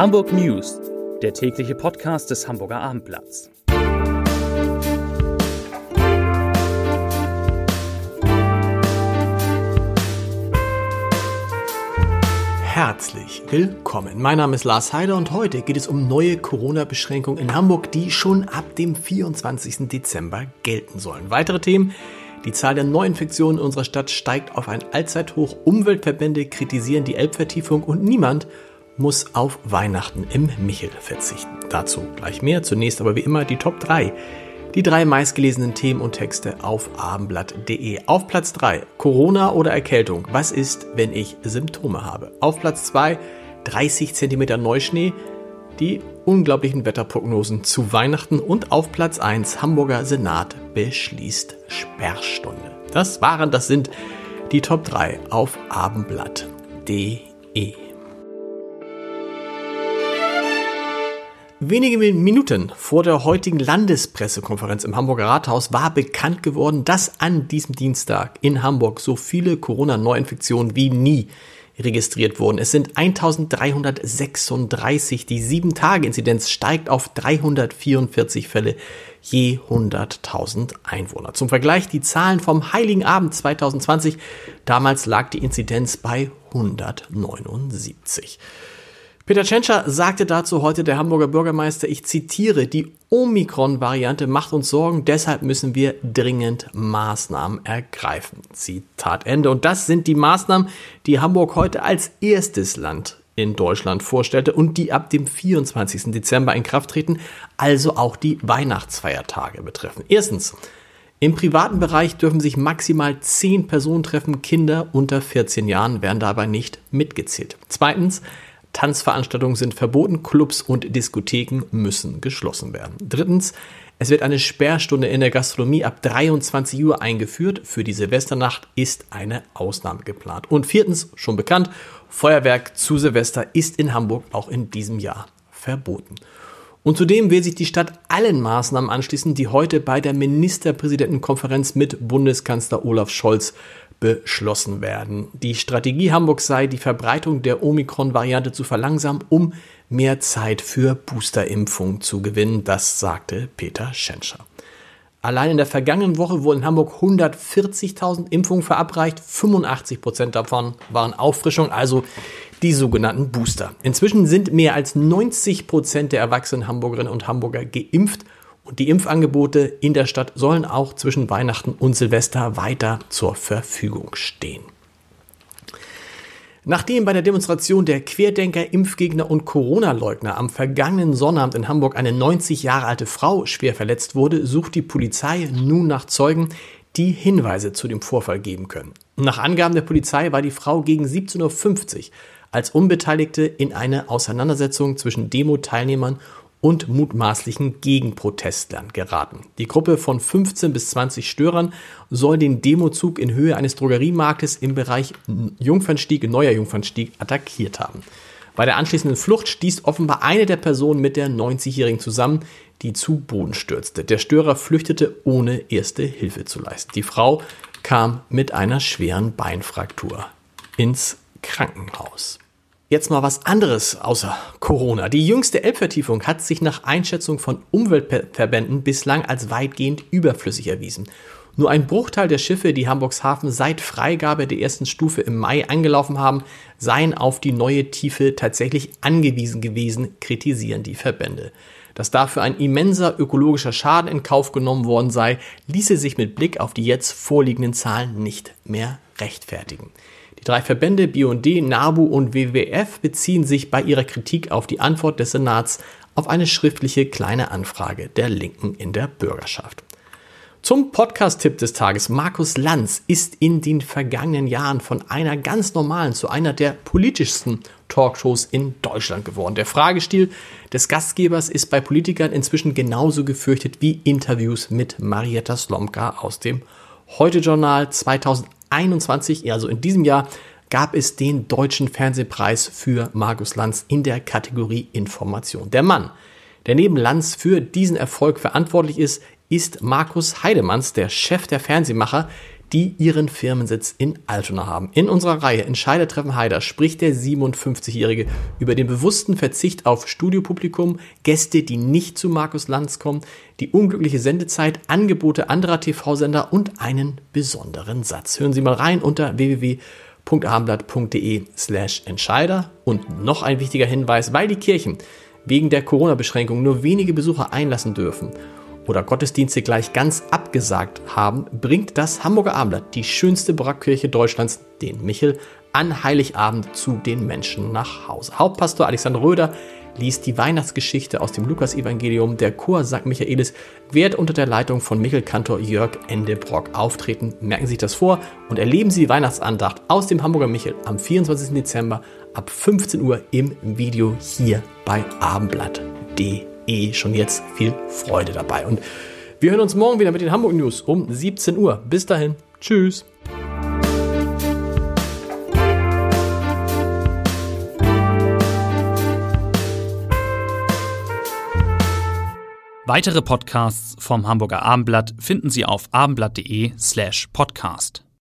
Hamburg News, der tägliche Podcast des Hamburger Abendblatts. Herzlich willkommen. Mein Name ist Lars Heider und heute geht es um neue Corona-Beschränkungen in Hamburg, die schon ab dem 24. Dezember gelten sollen. Weitere Themen. Die Zahl der Neuinfektionen in unserer Stadt steigt auf ein Allzeithoch. Umweltverbände kritisieren die Elbvertiefung und niemand muss auf Weihnachten im Michel verzichten. Dazu gleich mehr. Zunächst aber wie immer die Top 3. Die drei meistgelesenen Themen und Texte auf abendblatt.de. Auf Platz 3 Corona oder Erkältung. Was ist, wenn ich Symptome habe? Auf Platz 2 30 cm Neuschnee. Die unglaublichen Wetterprognosen zu Weihnachten. Und auf Platz 1 Hamburger Senat beschließt Sperrstunde. Das waren, das sind die Top 3 auf abendblatt.de. Wenige Minuten vor der heutigen Landespressekonferenz im Hamburger Rathaus war bekannt geworden, dass an diesem Dienstag in Hamburg so viele Corona-Neuinfektionen wie nie registriert wurden. Es sind 1336. Die 7-Tage-Inzidenz steigt auf 344 Fälle je 100.000 Einwohner. Zum Vergleich die Zahlen vom Heiligen Abend 2020. Damals lag die Inzidenz bei 179. Peter Tschentscher sagte dazu heute der Hamburger Bürgermeister, ich zitiere, die Omikron-Variante macht uns Sorgen, deshalb müssen wir dringend Maßnahmen ergreifen. Zitat Ende. Und das sind die Maßnahmen, die Hamburg heute als erstes Land in Deutschland vorstellte und die ab dem 24. Dezember in Kraft treten, also auch die Weihnachtsfeiertage betreffen. Erstens, im privaten Bereich dürfen sich maximal 10 Personen treffen, Kinder unter 14 Jahren werden dabei nicht mitgezählt. Zweitens, Tanzveranstaltungen sind verboten, Clubs und Diskotheken müssen geschlossen werden. Drittens, es wird eine Sperrstunde in der Gastronomie ab 23 Uhr eingeführt. Für die Silvesternacht ist eine Ausnahme geplant. Und viertens, schon bekannt, Feuerwerk zu Silvester ist in Hamburg auch in diesem Jahr verboten. Und zudem will sich die Stadt allen Maßnahmen anschließen, die heute bei der Ministerpräsidentenkonferenz mit Bundeskanzler Olaf Scholz beschlossen werden. Die Strategie Hamburgs sei, die Verbreitung der Omikron-Variante zu verlangsamen, um mehr Zeit für Boosterimpfung zu gewinnen. Das sagte Peter Schenscher. Allein in der vergangenen Woche wurden in Hamburg 140.000 Impfungen verabreicht. 85 Prozent davon waren Auffrischungen, also die sogenannten Booster. Inzwischen sind mehr als 90 Prozent der erwachsenen Hamburgerinnen und Hamburger geimpft und die Impfangebote in der Stadt sollen auch zwischen Weihnachten und Silvester weiter zur Verfügung stehen. Nachdem bei der Demonstration der Querdenker, Impfgegner und Corona-Leugner am vergangenen Sonnabend in Hamburg eine 90 Jahre alte Frau schwer verletzt wurde, sucht die Polizei nun nach Zeugen, die Hinweise zu dem Vorfall geben können. Nach Angaben der Polizei war die Frau gegen 17.50 Uhr als Unbeteiligte in eine Auseinandersetzung zwischen Demo-Teilnehmern und mutmaßlichen Gegenprotestlern geraten. Die Gruppe von 15 bis 20 Störern soll den Demozug in Höhe eines Drogeriemarktes im Bereich Jungfernstieg, Neuer Jungfernstieg, attackiert haben. Bei der anschließenden Flucht stieß offenbar eine der Personen mit der 90-Jährigen zusammen, die zu Boden stürzte. Der Störer flüchtete, ohne erste Hilfe zu leisten. Die Frau kam mit einer schweren Beinfraktur ins Krankenhaus. Jetzt mal was anderes außer Corona. Die jüngste Elbvertiefung hat sich nach Einschätzung von Umweltverbänden bislang als weitgehend überflüssig erwiesen. Nur ein Bruchteil der Schiffe, die Hamburgs Hafen seit Freigabe der ersten Stufe im Mai angelaufen haben, seien auf die neue Tiefe tatsächlich angewiesen gewesen, kritisieren die Verbände. Dass dafür ein immenser ökologischer Schaden in Kauf genommen worden sei, ließe sich mit Blick auf die jetzt vorliegenden Zahlen nicht mehr rechtfertigen. Die drei Verbände BUND, NABU und WWF beziehen sich bei ihrer Kritik auf die Antwort des Senats auf eine schriftliche kleine Anfrage der Linken in der Bürgerschaft. Zum Podcast-Tipp des Tages. Markus Lanz ist in den vergangenen Jahren von einer ganz normalen zu einer der politischsten Talkshows in Deutschland geworden. Der Fragestil des Gastgebers ist bei Politikern inzwischen genauso gefürchtet wie Interviews mit Marietta Slomka aus dem Heute-Journal 2001. 2021, also in diesem Jahr, gab es den Deutschen Fernsehpreis für Markus Lanz in der Kategorie Information. Der Mann, der neben Lanz für diesen Erfolg verantwortlich ist, ist Markus Heidemanns, der Chef der Fernsehmacher, die ihren Firmensitz in Altona haben. In unserer Reihe Entscheider treffen Heider spricht der 57-Jährige über den bewussten Verzicht auf Studiopublikum, Gäste, die nicht zu Markus Lanz kommen, die unglückliche Sendezeit, Angebote anderer TV-Sender und einen besonderen Satz. Hören Sie mal rein unter www.abendblatt.de slash Entscheider. Und noch ein wichtiger Hinweis, weil die Kirchen wegen der Corona-Beschränkung nur wenige Besucher einlassen dürfen oder Gottesdienste gleich ganz abgesagt haben, bringt das Hamburger Abendblatt, die schönste Barockkirche Deutschlands, den Michel, an Heiligabend zu den Menschen nach Hause. Hauptpastor Alexander Röder liest die Weihnachtsgeschichte aus dem Lukasevangelium. Der Chor St. Michaelis wird unter der Leitung von Michel-Kantor Jörg Endebrock auftreten. Merken Sie sich das vor und erleben Sie die Weihnachtsandacht aus dem Hamburger Michel am 24. Dezember ab 15 Uhr im Video hier bei abendblatt.de eh schon jetzt viel Freude dabei. Und wir hören uns morgen wieder mit den Hamburg News um 17 Uhr. Bis dahin. Tschüss. Weitere Podcasts vom Hamburger Abendblatt finden Sie auf abendblatt.de slash podcast.